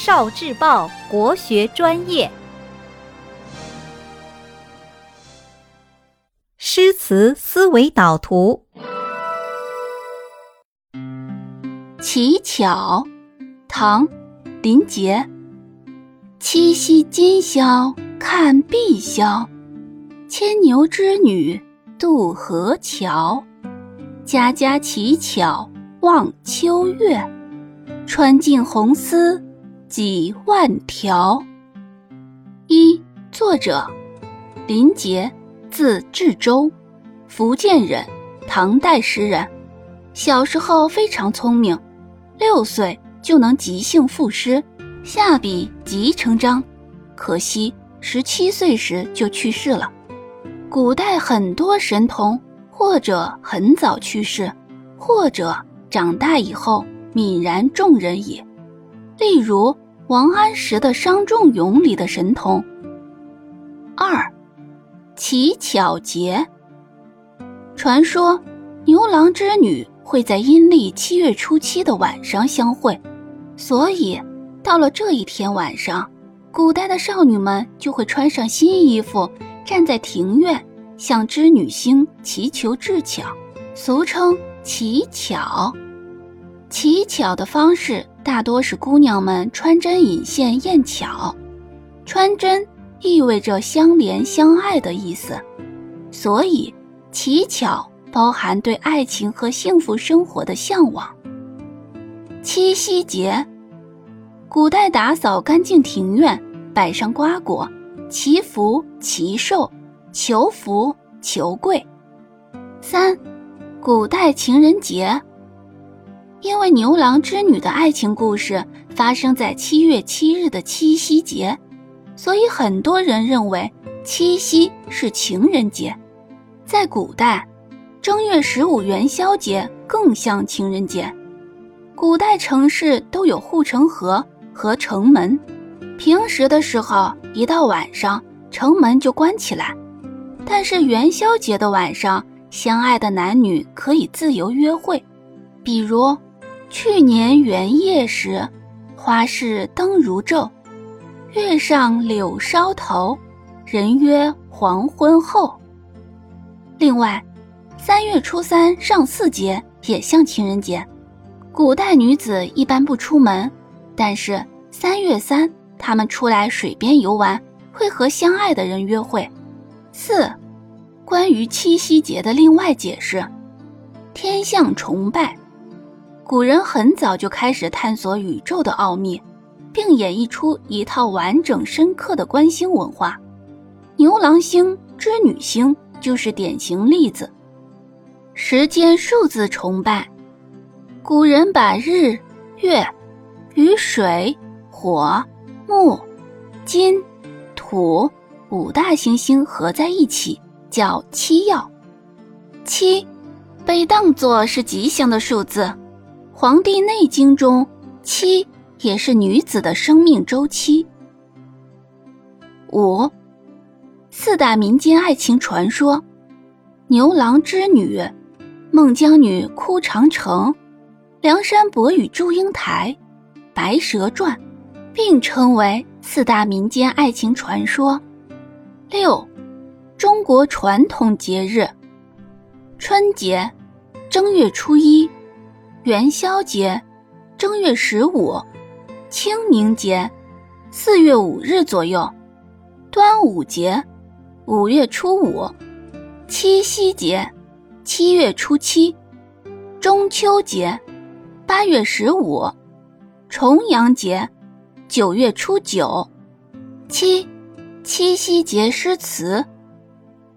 少智报国学专业，诗词思维导图。乞巧，唐·林杰。七夕今宵看碧霄，牵牛织女渡河桥。家家乞巧望秋月，穿尽红丝。几万条。一作者林杰，字志周，福建人，唐代诗人。小时候非常聪明，六岁就能即兴赋诗，下笔即成章。可惜十七岁时就去世了。古代很多神童，或者很早去世，或者长大以后泯然众人矣。例如王安石的《伤仲永》里的神童。二，乞巧节。传说牛郎织女会在阴历七月初七的晚上相会，所以到了这一天晚上，古代的少女们就会穿上新衣服，站在庭院向织女星祈求智巧，俗称乞巧。乞巧的方式大多是姑娘们穿针引线验巧，穿针意味着相连相爱的意思，所以乞巧包含对爱情和幸福生活的向往。七夕节，古代打扫干净庭院，摆上瓜果，祈福祈寿，求福求贵。三，古代情人节。因为牛郎织女的爱情故事发生在七月七日的七夕节，所以很多人认为七夕是情人节。在古代，正月十五元宵节更像情人节。古代城市都有护城河和城门，平时的时候一到晚上城门就关起来，但是元宵节的晚上，相爱的男女可以自由约会，比如。去年元夜时，花市灯如昼，月上柳梢头，人约黄昏后。另外，三月初三上巳节也像情人节。古代女子一般不出门，但是三月三，她们出来水边游玩，会和相爱的人约会。四，关于七夕节的另外解释：天象崇拜。古人很早就开始探索宇宙的奥秘，并演绎出一套完整深刻的观星文化。牛郎星、织女星就是典型例子。时间数字崇拜，古人把日、月、雨水、火、木、金、土五大行星合在一起，叫七曜。七被当作是吉祥的数字。《黄帝内经》中，七也是女子的生命周期。五，四大民间爱情传说：牛郎织女、孟姜女哭长城、梁山伯与祝英台、白蛇传，并称为四大民间爱情传说。六，中国传统节日：春节，正月初一。元宵节，正月十五；清明节，四月五日左右；端午节，五月初五；七夕节，七月初七；中秋节，八月十五；重阳节，九月初九。七，七夕节诗词：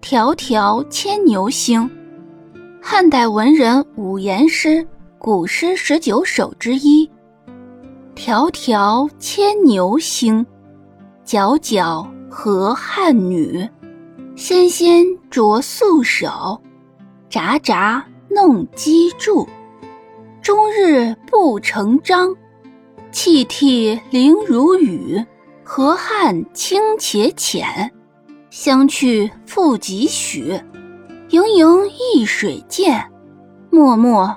迢迢牵牛星，汉代文人五言诗。古诗十九首之一。迢迢牵牛星，皎皎河汉女。纤纤擢素手，札札弄机杼。终日不成章，泣涕零如雨。河汉清且浅，相去复几许？盈盈一水间，脉脉。